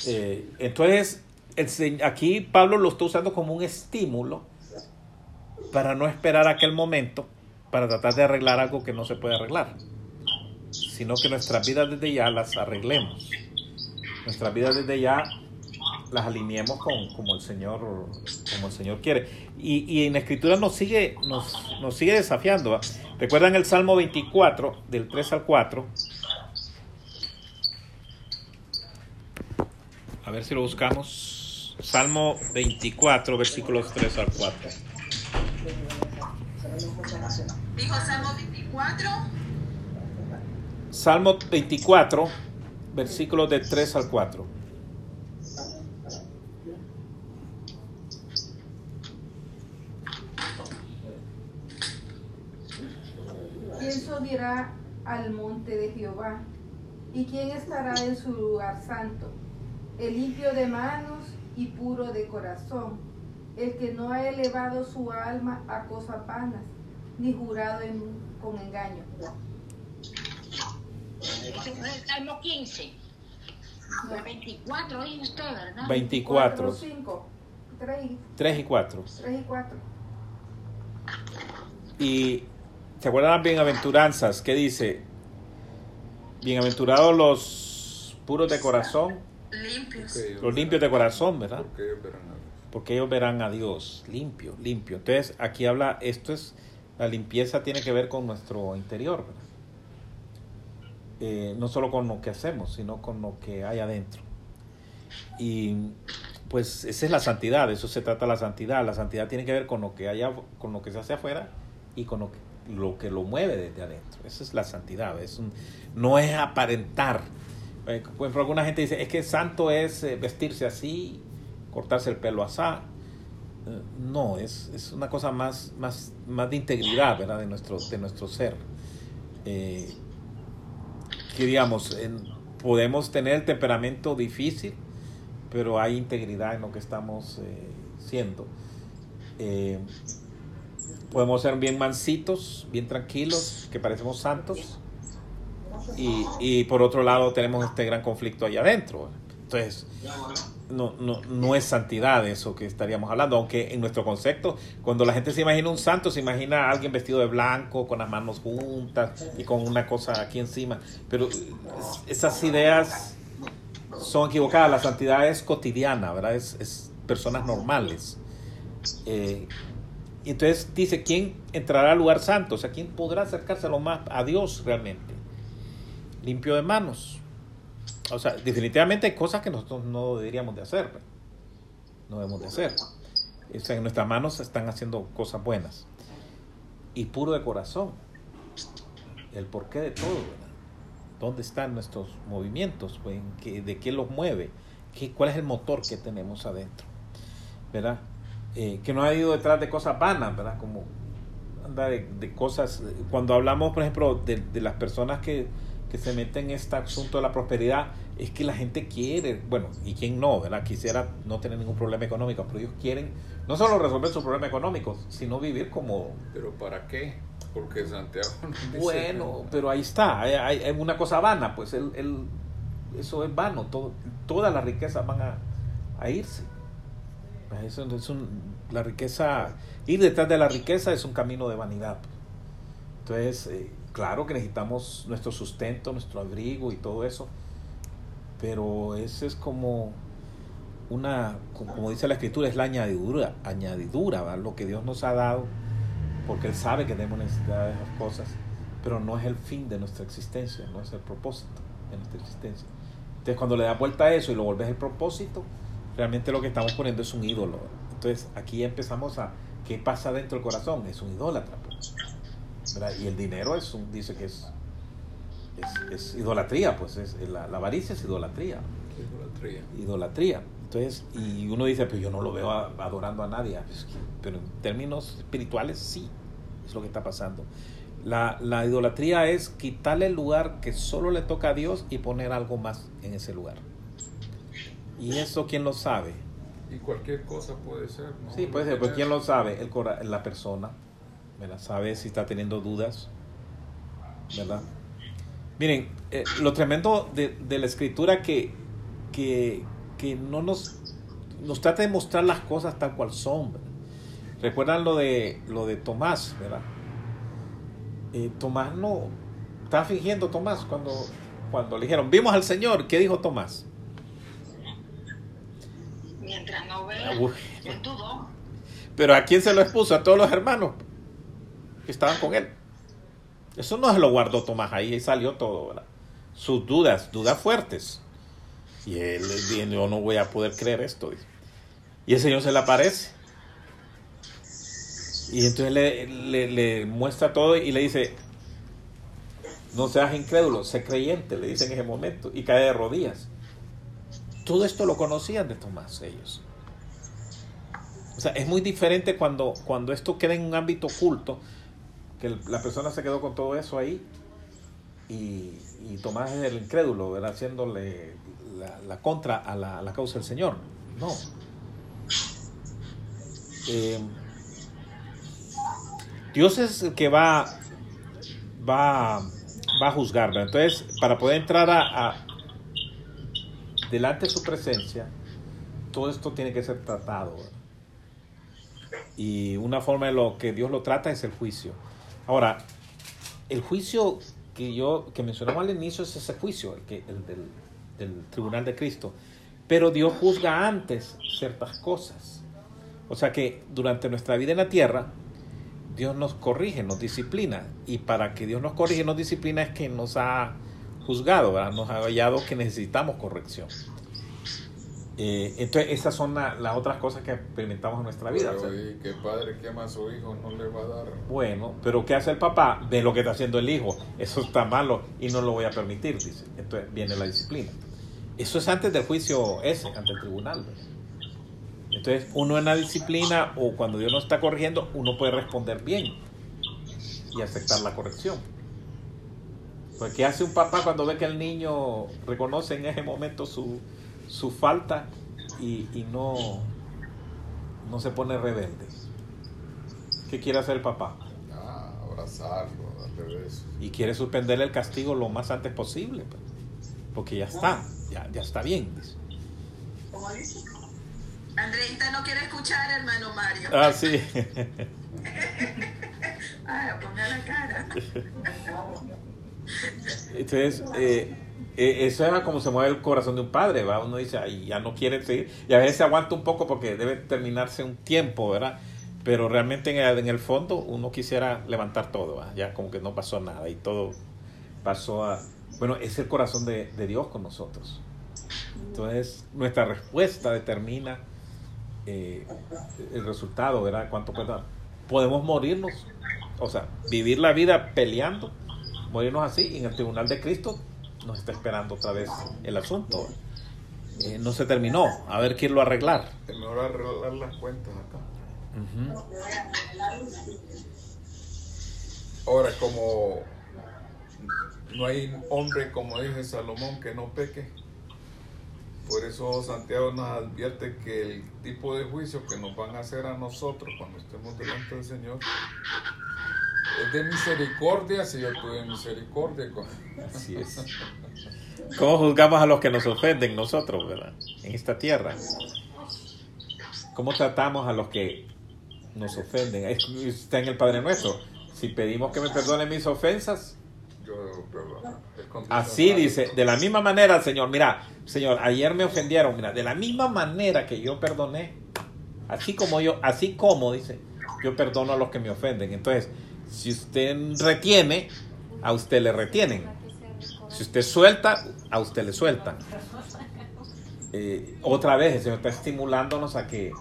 Eh, entonces, el aquí Pablo lo está usando como un estímulo para no esperar aquel momento para tratar de arreglar algo que no se puede arreglar, sino que nuestras vidas desde ya las arreglemos. Nuestras vidas desde ya las alineemos con como el Señor como el Señor quiere. Y, en la escritura nos sigue nos, nos sigue desafiando. ¿Recuerdan el Salmo 24 del 3 al 4? A ver si lo buscamos. Salmo 24, versículos 3 al 4. Dijo Salmo 24. Salmo 24, versículos de 3 al 4. ¿Quién subirá al monte de Jehová? ¿Y quién estará en su lugar santo? El limpio de manos y puro de corazón, el que no ha elevado su alma a cosas vanas, ni jurado con engaño. Ese el Salmo 15. El 24, oye usted, ¿verdad? 24, 5, 3, 3 y 4. 3 y 4. Y ¿se acuerdan las bienaventuranzas? ¿Qué dice? Bienaventurados los puros de corazón, Limpios. Los limpios de corazón, ¿verdad? Porque ellos verán a Dios. Porque ellos verán a Dios limpio, limpio. Entonces, aquí habla, esto es, la limpieza tiene que ver con nuestro interior, ¿verdad? Eh, no solo con lo que hacemos, sino con lo que hay adentro. Y pues esa es la santidad, de eso se trata la santidad. La santidad tiene que ver con lo que haya, con lo que se hace afuera y con lo que lo, que lo mueve desde adentro. Esa es la santidad. Es no es aparentar. Eh, ejemplo, alguna gente dice, es que santo es eh, vestirse así, cortarse el pelo asá. Eh, No, es, es una cosa más, más, más de integridad, ¿verdad? De nuestro, de nuestro ser. Que digamos, en- podemos tener el temperamento difícil, pero hay integridad en lo que estamos eh, siendo. Eh, podemos ser bien mansitos, bien tranquilos, que parecemos santos. Y, y por otro lado tenemos este gran conflicto ahí adentro. Entonces, no, no, no es santidad eso que estaríamos hablando, aunque en nuestro concepto, cuando la gente se imagina un santo, se imagina a alguien vestido de blanco, con las manos juntas y con una cosa aquí encima. Pero es- esas ideas son equivocadas. La santidad es cotidiana, ¿verdad? Es, es personas normales. Eh, y entonces dice, ¿quién entrará al lugar santo? O sea, ¿quién podrá acercarse lo más a Dios realmente? Limpio de manos. O sea, definitivamente hay cosas que nosotros no deberíamos de hacer. ¿verdad? No debemos de hacer. En nuestras manos se están haciendo cosas buenas. Y puro de corazón. El porqué de todo. ¿Dónde están nuestros movimientos? pues, ¿En qué- ¿De qué los mueve? ¿Qué, ¿Cuál es el motor que tenemos adentro? ¿Verdad? Eh, que no ha ido detrás de cosas vanas, ¿verdad? Como de, de cosas. Cuando hablamos, por ejemplo, de, de las personas que, que se meten en este asunto de la prosperidad, es que la gente quiere, bueno, y quién no, ¿verdad? Quisiera no tener ningún problema económico, pero ellos quieren no solo resolver sus problemas económicos, sino vivir como Pero ¿para qué? Porque Santiago dice- bueno, pero ahí está, hay, hay- hay una cosa vana, pues el, el- eso es vano, todo, todas las riquezas van a, a irse. Eso es un, la riqueza, ir detrás de la riqueza es un camino de vanidad. Entonces, eh, claro que necesitamos nuestro sustento, nuestro abrigo y todo eso, pero ese es como una, como dice la escritura, es la añadidura, añadidura, lo que Dios nos ha dado porque Él sabe que tenemos necesidad de esas cosas, pero no es el fin de nuestra existencia, no es el propósito de nuestra existencia. Entonces, cuando le das vuelta a eso y lo volves el propósito, realmente lo que estamos poniendo es un ídolo. Entonces, aquí empezamos a, ¿qué pasa dentro del corazón? Es un idólatra. pues, ¿verdad? Y el dinero es un, dice que es, es, es idolatría, pues es, la, la avaricia es idolatría idolatría. idolatría. Entonces, y uno dice, pues yo no lo veo adorando a nadie. Pues, Pero en términos espirituales, sí, es lo que está pasando. La, la idolatría es quitarle el lugar que solo le toca a Dios y poner algo más en ese lugar. Y eso, ¿quién lo sabe? Y cualquier cosa puede ser. ¿no? Sí, puede ser, pues ¿quién lo sabe? El la persona, ¿verdad? Sabe si está teniendo dudas, ¿verdad? Miren, eh, lo tremendo de, de la escritura que, que, que no nos, nos trata de mostrar las cosas tal cual son. ¿verdad? Recuerdan lo de, lo de Tomás, ¿verdad? Eh, Tomás no, estaba fingiendo Tomás cuando, cuando le dijeron, vimos al Señor, ¿qué dijo Tomás? Mientras no vea, Uy. él dudó. Pero ¿a quién se lo expuso? A todos los hermanos que estaban con él. Eso no se lo guardó Tomás ahí, salió todo, ¿verdad? Sus dudas, dudas fuertes. Y él dice, yo no voy a poder creer esto. Y el Señor se le aparece. Y entonces le, le, le muestra todo y le dice, no seas incrédulo, sé creyente, le dice en ese momento, y cae de rodillas. Todo esto lo conocían de Tomás ellos. O sea, es muy diferente cuando, cuando esto queda en un ámbito oculto, que la persona se quedó con todo eso ahí, y, y Tomás es el incrédulo, ¿verdad? haciéndole la, la contra a la, la causa del Señor. No. Eh, Dios es el que va, va, va a juzgar. ¿verdad? Entonces, para poder entrar a, delante de su presencia, todo esto tiene que ser tratado. Y una forma de lo que Dios lo trata es el juicio. Ahora, el juicio que yo que mencionamos al inicio es ese juicio, el, del, tribunal de Cristo. Pero Dios juzga antes ciertas cosas. O sea que durante nuestra vida en la tierra, Dios nos corrige, nos disciplina. Y para que Dios nos corrige nos disciplina es que nos ha juzgado, nos ha hallado que necesitamos corrección. Eh, entonces, esas son la- las otras cosas que experimentamos en nuestra vida. o sea, Pero, y que padre que ama a su hijo no le va a dar. bueno, pero ¿qué hace el papá? Ve lo que está haciendo el hijo. Eso está malo y no lo voy a permitir, dice. Entonces viene la disciplina. Eso es antes del juicio ese, ante el tribunal. ¿verdad? Entonces, uno en la disciplina o cuando Dios no está corrigiendo, uno puede responder bien y aceptar la corrección. Pues, ¿qué hace un papá cuando ve que el niño reconoce en ese momento su, su falta y, y no, no se pone rebelde? ¿Qué quiere hacer el papá? Ah, abrazarlo, darle besos. y quiere suspenderle el castigo lo más antes posible, pues, porque ya está, ya, ya está bien. dice. Andreita no quiere escuchar, hermano Mario. Ah, sí. [LAUGHS] [LAUGHS] Ah, ponga la cara. Entonces, eh, eso es como se mueve el corazón de un padre, ¿va? Uno dice, ay, ya no quiere seguir, y a veces se aguanta un poco porque debe terminarse un tiempo, ¿verdad? Pero realmente en el, en el fondo uno quisiera levantar todo, ¿va? Ya como que no pasó nada y todo pasó a... Bueno, es el corazón de, de Dios con nosotros. Entonces, nuestra respuesta determina eh, el resultado, ¿verdad? ¿Cuánto cuesta? Podemos morirnos, o sea, vivir la vida peleando, morirnos así, en el tribunal de Cristo nos está esperando otra vez el asunto. Eh, no se terminó, a ver quién lo arreglar. Es mejor arreglar las cuentas acá. Ahora, como no hay hombre, como dice Salomón, que no peque, por eso Santiago nos advierte que el tipo de juicio que nos van a hacer a nosotros cuando estemos delante del Señor de misericordia si yo tuve misericordia. Así es. ¿Cómo juzgamos a los que nos ofenden nosotros, verdad? En esta tierra. ¿Cómo tratamos a los que nos ofenden? Es- Está en el Padre Nuestro. Si pedimos que me perdone mis ofensas, así dice, de la misma manera, Señor, mira, Señor, ayer me ofendieron, mira, de la misma manera que yo perdoné, así como yo, así como, dice, yo perdono a los que me ofenden. Entonces, si usted retiene, a usted le retienen. Si usted suelta, a usted le sueltan. Eh, otra vez, el Señor está estimulándonos a que,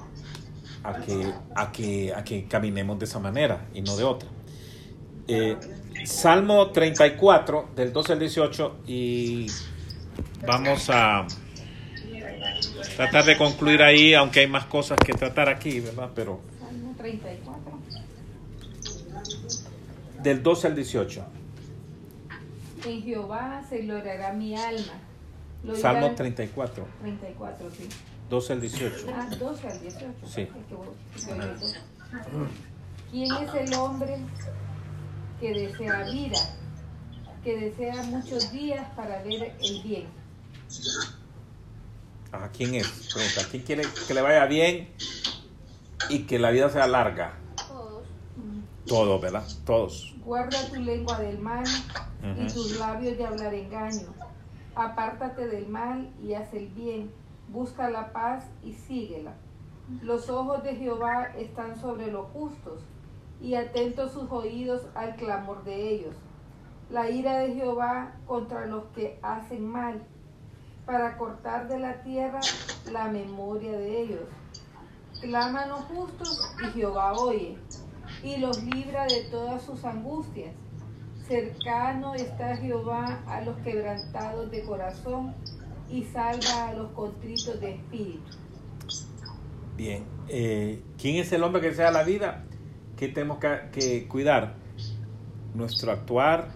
a que, a que, a que caminemos de esa manera y no de otra. Eh, Salmo 34, del 12 al 18, y vamos a tratar de concluir ahí, aunque hay más cosas que tratar aquí, ¿verdad? Pero Salmo 34. Del 12 al 18. En Jehová se gloriará mi alma. Lo Salmo irán- 34, 34, sí. 12 al 18. Ah, 12 al 18. Sí. Ay, qué bueno, que oí el 12. ¿Quién es el hombre que desea vida, que desea muchos días para ver el bien? ¿A quién es? Pregunta, ¿quién quiere que le vaya bien y que la vida sea larga? Todos, ¿verdad? Todos. Guarda tu lengua del mal y tus labios de hablar engaño. Apártate del mal y haz el bien. Busca la paz y síguela. Los ojos de Jehová están sobre los justos y atentos sus oídos al clamor de ellos. La ira de Jehová contra los que hacen mal, para cortar de la tierra la memoria de ellos. Claman los justos y Jehová oye y los libra de todas sus angustias. Cercano está Jehová a los quebrantados de corazón y salva a los contritos de espíritu. Bien, eh, ¿quién es el hombre que sea la vida? ¿Qué tenemos que, cuidar? Nuestro actuar,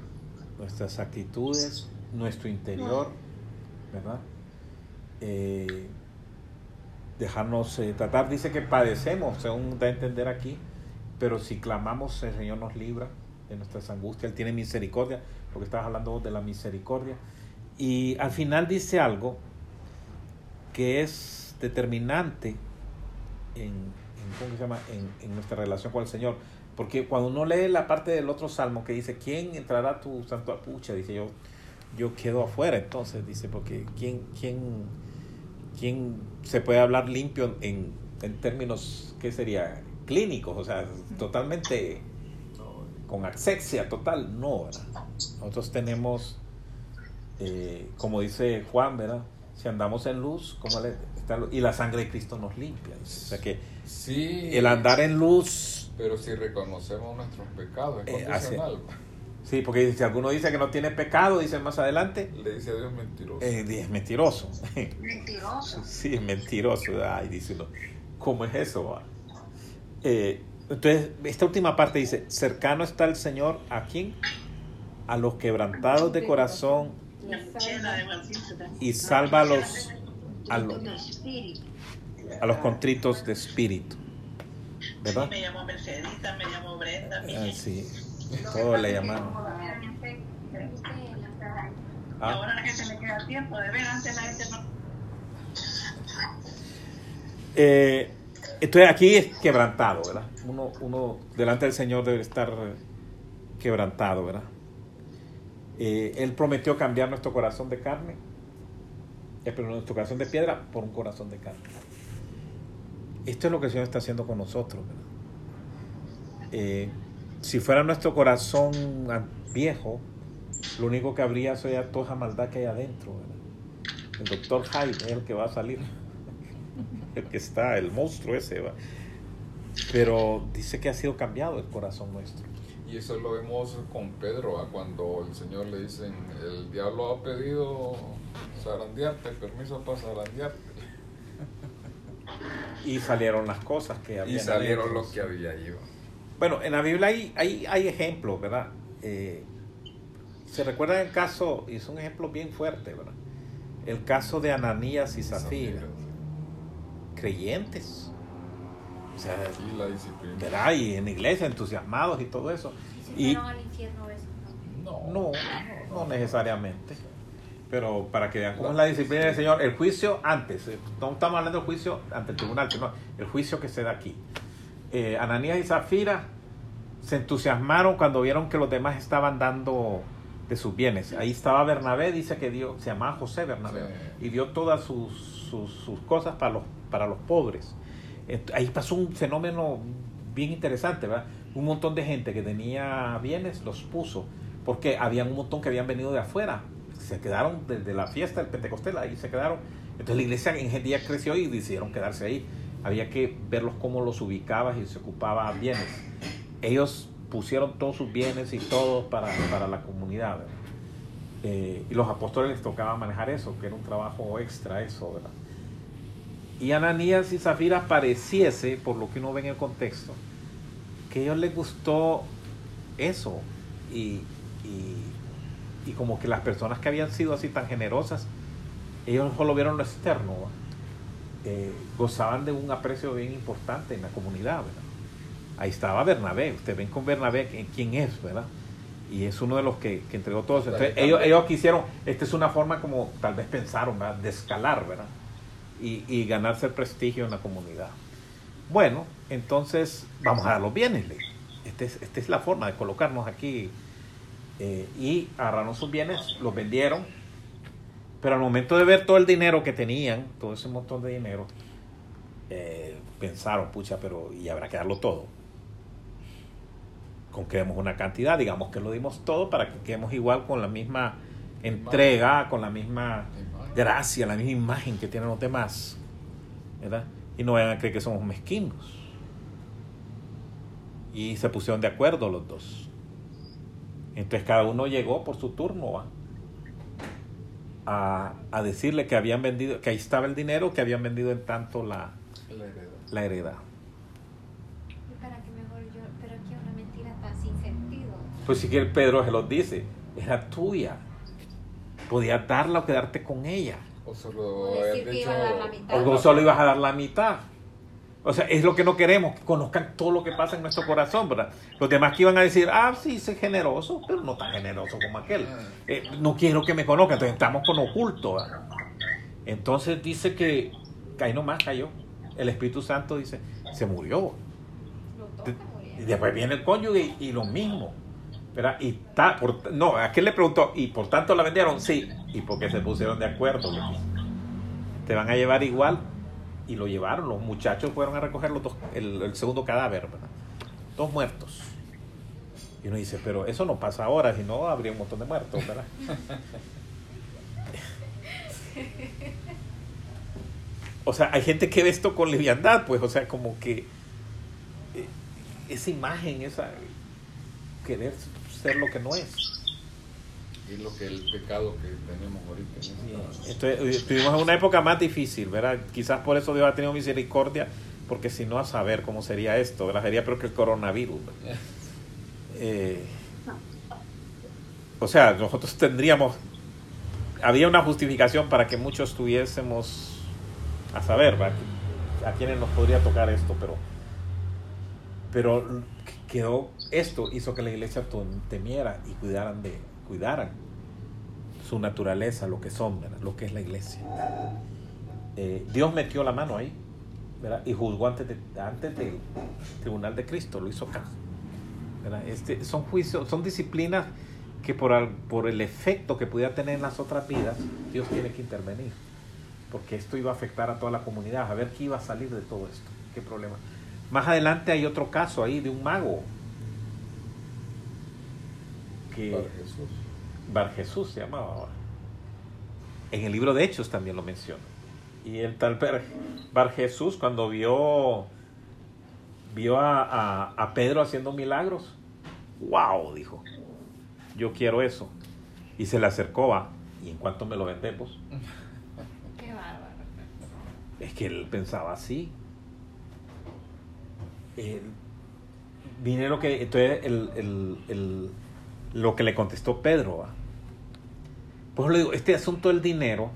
nuestras actitudes, nuestro interior, ¿verdad? Eh, dejarnos eh, tratar, dice que padecemos, según da a entender aquí, pero si clamamos, el Señor nos libra de nuestras angustias, Él tiene misericordia, porque estabas hablando de la misericordia. Y al final dice algo que es determinante en, ¿cómo se llama? En nuestra relación con el Señor. Porque cuando uno lee la parte del otro salmo que dice, ¿quién entrará a tu santo pucha? Dice yo, yo quedo afuera entonces, dice, porque ¿quién, quién, quién se puede hablar limpio en, en términos, ¿qué sería? Clínicos, o sea, totalmente con asexia total, no, ¿verdad? Nosotros tenemos, eh, como dice Juan, ¿verdad? Si andamos en luz, como le, está, y la sangre de Cristo nos limpia. O sea que Sí, el andar en luz, pero si reconocemos nuestros pecados, es Eh, condicional. sí, porque si alguno dice que no tiene pecado, dice más adelante, Le dice a Dios mentiroso. eh, es mentiroso. Mentiroso. [LAUGHS] Sí, es mentiroso. Ay, dice uno, ¿cómo es eso? va? Eh, entonces, esta última parte dice, cercano está el Señor a quién? A los quebrantados de corazón y salva a los, a los, a los contritos de espíritu. ¿Verdad? Me llamo Mercedita, me llamo Brenda. Ah, sí, todo le llamaron. Ah, Ahora la gente le queda tiempo de ver, antes la gente no. eh, entonces aquí es quebrantado, ¿verdad? Uno, uno delante del Señor debe estar quebrantado, ¿verdad? Eh, él prometió cambiar nuestro corazón de carne, eh, pero nuestro corazón de piedra por un corazón de carne. Esto es lo que el Señor está haciendo con nosotros, ¿verdad? Eh, si fuera nuestro corazón viejo, lo único que habría sería toda esa maldad que hay adentro, ¿verdad? El doctor Hyde es el que va a salir, el que está, el monstruo ese, ¿va? pero dice que ha sido cambiado el corazón nuestro. Y eso lo vemos con Pedro, ¿ah? cuando el Señor le dice, el diablo ha pedido zarandearte, permiso para zarandearte. Y salieron las cosas que había. Y salieron los que había ahí. ¿va? Bueno, en la Biblia hay, hay, hay ejemplos, ¿verdad? Eh, se recuerda el caso, y es un ejemplo bien fuerte, ¿verdad? El caso de Ananías y Zafira, creyentes. O sea, Y la disciplina. ¿verdad? Y en iglesia, entusiasmados y todo eso. Y Y se fueron al infierno eso. No, no, no necesariamente. Pero para que vean cómo es la disciplina del Señor, el juicio antes, eh, no estamos hablando del juicio ante el tribunal, sino el juicio que se da aquí. Eh, Ananías y Zafira se entusiasmaron cuando vieron que los demás estaban dando de sus bienes. Ahí estaba Bernabé, dice que dio, se llamaba José Bernabé, Sí. y dio todas sus, sus, sus cosas para los, para los pobres. Ahí pasó un fenómeno bien interesante, ¿verdad? Un montón de gente que tenía bienes los puso, porque había un montón que habían venido de afuera, se quedaron desde la fiesta del Pentecostés, ahí se quedaron. Entonces la iglesia en día creció y decidieron quedarse ahí. Había que verlos cómo los ubicaba y se ocupaba bienes. Ellos pusieron todos sus bienes y todo para, para la comunidad. Eh, y los apóstoles les tocaba manejar eso, que era un trabajo extra eso, ¿verdad? Y Ananías y Zafira pareciese, por lo que uno ve en el contexto, que a ellos les gustó eso. Y, y, y como que las personas que habían sido así tan generosas, ellos solo vieron lo externo. Eh, gozaban de un aprecio bien importante en la comunidad, ¿verdad? Ahí estaba Bernabé, ustedes ven con Bernabé qui- quién es, ¿verdad? Y es uno de los que, que entregó todo eso. Entonces, ellos, ellos quisieron, esta es una forma como tal vez pensaron, ¿verdad? De escalar, ¿verdad? Y, y ganarse el prestigio en la comunidad. Bueno, entonces vamos a dar los bienes. le. Este es- Esta es la forma de colocarnos aquí. Eh, y agarraron sus bienes, los vendieron. Pero al momento de ver todo el dinero que tenían, todo ese montón de dinero, eh, pensaron, pucha, pero ¿y habrá que darlo todo? Con que demos una cantidad, digamos que lo dimos todo para que quedemos igual con la misma entrega, con la misma gracia, la misma imagen que tienen los demás, ¿verdad? Y no vayan a creer que somos mezquinos. Y se pusieron de acuerdo los dos. Entonces cada uno llegó por su turno ¿va? A, a decirle que habían vendido, que ahí estaba el dinero, que habían vendido en tanto la, La heredad. la heredad. Y para que mejor yo, pero aquí una mentira tan sin sentido. Pues si quiere Pedro se los dice, era tuya. Podías darla o quedarte con ella. O solo O haber decir que dicho. iba a dar la mitad. O solo ibas a dar la mitad. O sea, es lo que no queremos, que conozcan todo lo que pasa en nuestro corazón, ¿verdad? Los demás que iban a decir, ah, sí, sé generoso, pero no tan generoso como aquel. Eh, no quiero que me conozcan, entonces estamos con oculto. ¿verdad? Entonces dice que, que ahí nomás cayó. El Espíritu Santo dice, se murió. Se Y después viene el cónyuge y, y lo mismo. ¿Verdad? Y ta- por, no, aquel le preguntó, ¿y por tanto la vendieron? Sí. ¿Y porque se pusieron de acuerdo? Te van a llevar igual. Y lo llevaron. Los muchachos fueron a recoger los el, el segundo cadáver, ¿verdad? Dos muertos. Y uno dice, pero eso no pasa ahora, si no habría un montón de muertos, ¿verdad? [LAUGHS] o sea, hay gente que ve esto con liviandad, pues, o sea, como que eh, esa imagen, esa querer ser lo que no es. Y lo que el pecado que tenemos ahorita. Entonces, eh, estuvimos en una época más difícil, ¿verdad? Quizás por eso Dios ha tenido misericordia, porque si no, a saber cómo sería esto, ¿verdad? Sería peor que el coronavirus. ¿verdad? Eh, o sea, nosotros tendríamos, había una justificación para que muchos tuviésemos a saber, ¿verdad? A quienes nos podría tocar esto, pero, pero quedó, esto hizo que la iglesia temiera y cuidaran de, cuidaran su naturaleza, lo que son, lo que es la iglesia. Eh, Dios metió la mano ahí. Y juzgó antes, de, antes del tribunal de Cristo, lo hizo acá. ¿verdad? Este, son juicios, son disciplinas que por, al- por el efecto que pudiera tener en las otras vidas, Dios tiene que intervenir. Porque esto iba a afectar a toda la comunidad, a ver qué iba a salir de todo esto, qué problema. Más adelante hay otro caso ahí de un mago. Que, Para Jesús. Bar Jesús se llamaba ahora. En el libro de Hechos también lo menciona. Y el tal Bar, Bar Jesús cuando vio vio a, a- a Pedro haciendo milagros, wow, dijo, yo quiero eso. Y se le acercó, va, y en cuanto me lo vendemos, [LAUGHS] Qué bárbaro. es que él pensaba así. Vine lo que, entonces, el, el- el- lo que le contestó Pedro. ¿va? Le digo, este asunto del dinero,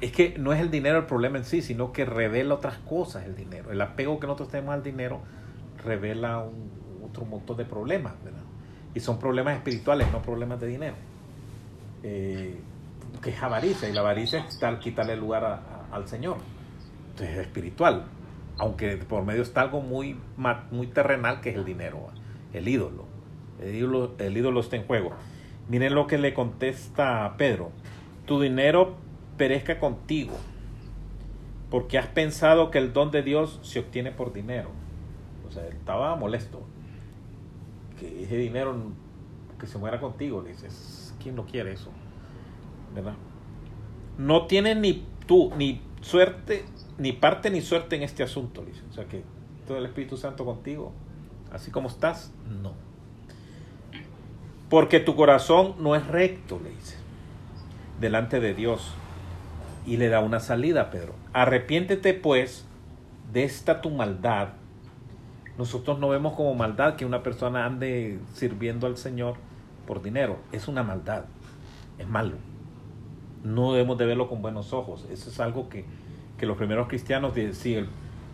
es que no es el dinero el problema en sí, sino que revela otras cosas el dinero. El apego que nosotros tenemos al dinero revela un, otro montón de problemas. Y son problemas espirituales, no problemas de dinero. Eh, que es avaricia, y la avaricia es tal, quitarle lugar al Señor. Entonces es espiritual, aunque por medio está algo muy, muy terrenal que es el dinero, el ídolo. El ídolo, el ídolo está en juego. Miren lo que le contesta Pedro. Tu dinero perezca contigo, porque has pensado que el don de Dios se obtiene por dinero. O sea, él estaba molesto. Que ese dinero que se muera contigo, le dices, ¿quién no quiere eso? ¿Verdad? No tienes ni tú ni suerte, ni parte ni suerte en este asunto, le dice. O sea que todo el Espíritu Santo contigo, así como estás, no. Porque tu corazón no es recto, le dice, delante de Dios. Y le da una salida Pedro. Arrepiéntete pues de esta tu maldad. Nosotros no vemos como maldad que una persona ande sirviendo al Señor por dinero. Es una maldad. Es malo. No debemos de verlo con buenos ojos. Eso es algo que, que los primeros cristianos decían.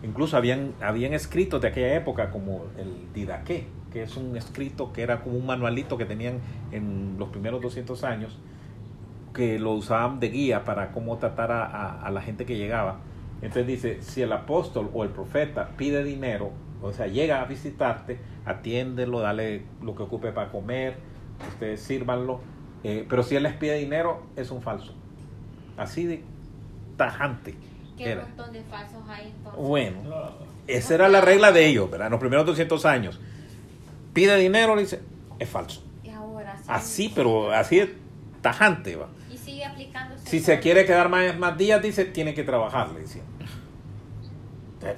Incluso habían, habían escritos de aquella época como el Didaqué, que es un escrito que era como un manualito que tenían en los primeros 200 años, que lo usaban de guía para cómo tratar a, a- la gente que llegaba. Entonces dice, si el apóstol o el profeta pide dinero, o sea, llega a visitarte, atiéndelo, dale lo que ocupe para comer, ustedes sírvanlo, eh, pero si él les pide dinero, es un falso. Así de tajante. Qué era. montón de falsos hay entonces. Bueno, esa era la regla de ellos, ¿verdad? En los primeros 200 años. Pide dinero, le dice, es falso. Y ahora sí. Así, pero así de tajante, va. Y sigue aplicándose. Si se quiere quedar más, más días, dice, tiene que trabajar, le decían. Entonces,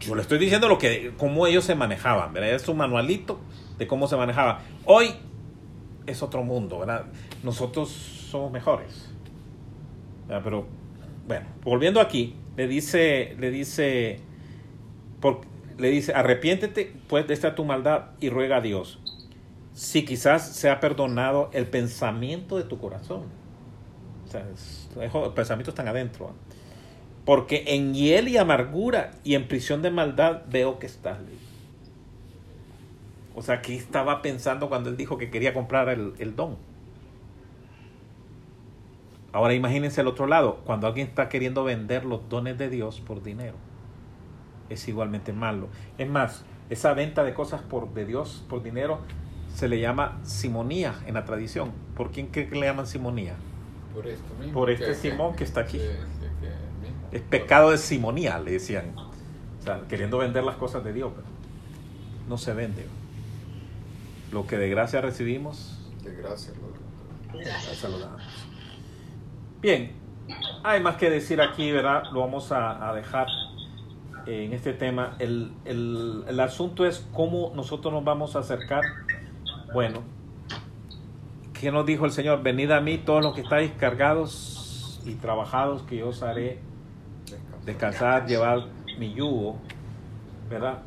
Yo le estoy diciendo lo que, cómo ellos se manejaban, ¿verdad? Es un manualito de cómo se manejaba. Hoy es otro mundo, ¿verdad? Nosotros somos mejores. ¿Verdad? Pero, bueno, volviendo aquí, le dice, le dice, por- le dice, arrepiéntete pues de esta tu maldad y ruega a Dios. Si quizás se ha perdonado el pensamiento de tu corazón. O sea, es- los pensamientos están adentro. ¿ah? Porque en hiel y amargura y en prisión de maldad veo que estás. O sea, ¿qué estaba pensando cuando él dijo que quería comprar el, el don? Ahora imagínense el otro lado, cuando alguien está queriendo vender los dones de Dios por dinero. Es igualmente malo. Es más, esa venta de cosas por, de Dios por dinero se le llama simonía en la tradición. ¿Por quién cree que le llaman simonía? Por esto mismo. Por este Simón que está aquí. que mismo. Es pecado de simonía, le decían. O sea, queriendo vender las cosas de Dios, pero no se vende. Lo que de gracia recibimos, De gracia, lo- de gracia lo damos. Bien, hay más que decir aquí, ¿verdad? Lo vamos a, dejar eh, en este tema. El, el- el asunto es cómo nosotros nos vamos a acercar. Bueno, ¿qué nos dijo el Señor? Venid a mí todos los que estáis cargados y trabajados, que yo os haré descansar. llevar mi yugo, ¿verdad?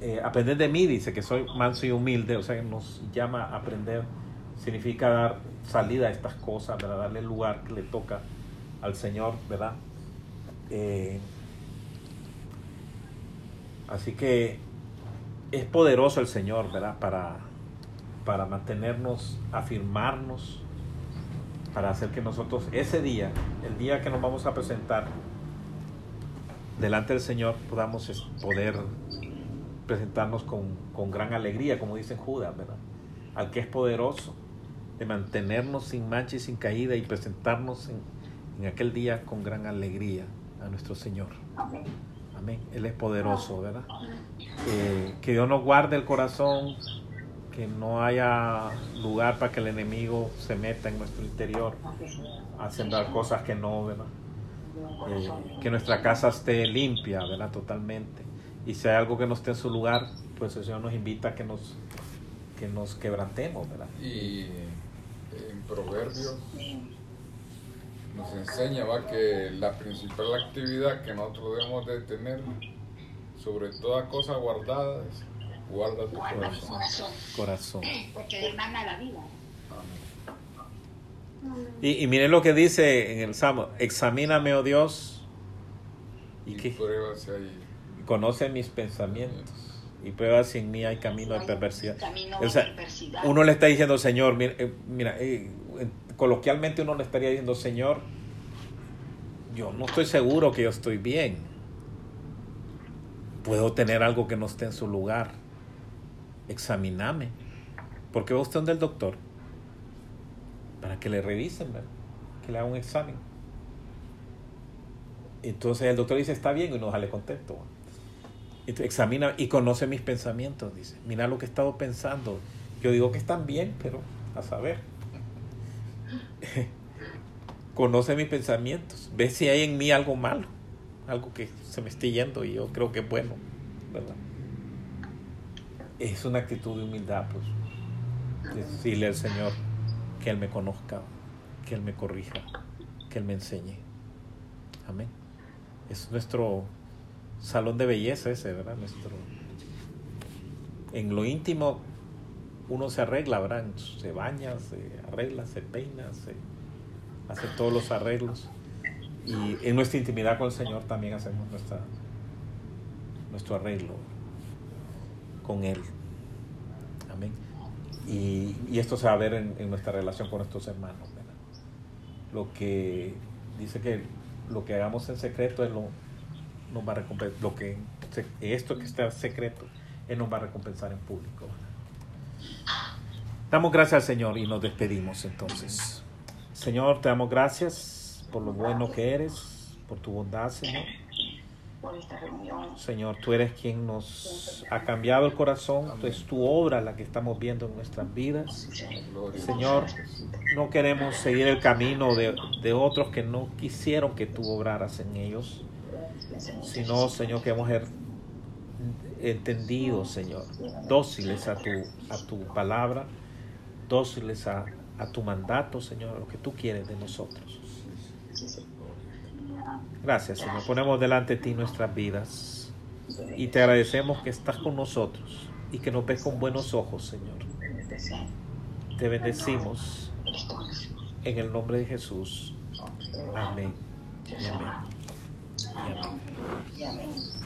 Eh, aprender de mí, dice que soy manso y humilde, o sea, nos llama a aprender, significa dar salida a estas cosas, ¿verdad? Darle el lugar que le toca al Señor, ¿verdad? Eh, así que es poderoso el Señor, ¿verdad? Para, para mantenernos, afirmarnos, para hacer que nosotros ese día, el día que nos vamos a presentar, delante del Señor podamos poder presentarnos con, con gran alegría, como dicen Judas, ¿verdad? Al que es poderoso de mantenernos sin mancha y sin caída y presentarnos en, en aquel día con gran alegría a nuestro Señor. Amén. Él es poderoso, ¿verdad? Eh, que Dios nos guarde el corazón, que no haya lugar para que el enemigo se meta en nuestro interior a sembrar cosas que no, ¿verdad? Eh, que nuestra casa esté limpia, ¿verdad? Totalmente. Y si hay algo que no esté en su lugar, pues el Señor nos invita a que nos, que nos quebrantemos, ¿verdad? Y Proverbios nos enseña va que la principal actividad que nosotros debemos de tener sobre toda cosa guardada es guarda tu Guarda corazón. corazón, Corazón. porque de mana la vida. Amén. Y, y miren lo que dice en el Salmo, examíname, oh Dios, y Y que conoce mis pensamientos y prueba si en mí hay camino de perversidad. Camino O sea, de perversidad. uno le está diciendo, Señor, mira, eh, mira, eh, eh, coloquialmente uno le estaría diciendo, Señor, yo no estoy seguro que yo estoy bien. Puedo tener algo que no esté en su lugar. Examíname. ¿Por qué va usted donde el doctor? Para que le revisen, ¿verdad? que le haga un examen. Entonces el doctor dice, está bien, y uno sale contento. Examina y conoce mis pensamientos, dice. Mira lo que he estado pensando. Yo digo que están bien, pero a saber. [LAUGHS] conoce mis pensamientos. Ve si hay en mí algo malo. Algo que se me esté yendo y yo creo que es bueno. Es una actitud de humildad, pues. Decirle al Señor que Él me conozca, que Él me corrija, que Él me enseñe. Amén. Es nuestro salón de belleza ese, ¿verdad? Nuestro... En lo íntimo uno se arregla, ¿verdad? Se baña, se arregla, se peina, se hace todos los arreglos. Y en nuestra intimidad con el Señor también hacemos nuestra, nuestro arreglo con Él. Amén. Y, y esto se va a ver en, en nuestra relación con nuestros hermanos. ¿verdad? Lo que dice que lo que hagamos en secreto Él lo, nos va a recompensar. Lo que esto que está secreto, Él nos va a recompensar en público. Damos gracias al Señor y nos despedimos entonces. Señor, te damos gracias por lo bueno que eres, por tu bondad, Señor. Señor, tú eres quien nos ha cambiado el corazón, es tu obra la que estamos viendo en nuestras vidas. Señor, no queremos seguir el camino de, de otros que no quisieron que tú obraras en ellos, sino, Señor, queremos ser entendidos, Señor, dóciles a tu, a tu palabra, dóciles a, a tu mandato, Señor, a lo que tú quieres de nosotros. Gracias, Señor. Ponemos delante de ti nuestras vidas y te agradecemos que estás con nosotros y que nos ves con buenos ojos, Señor. Te bendecimos en el nombre de Jesús. Amén. Amén. Y amén.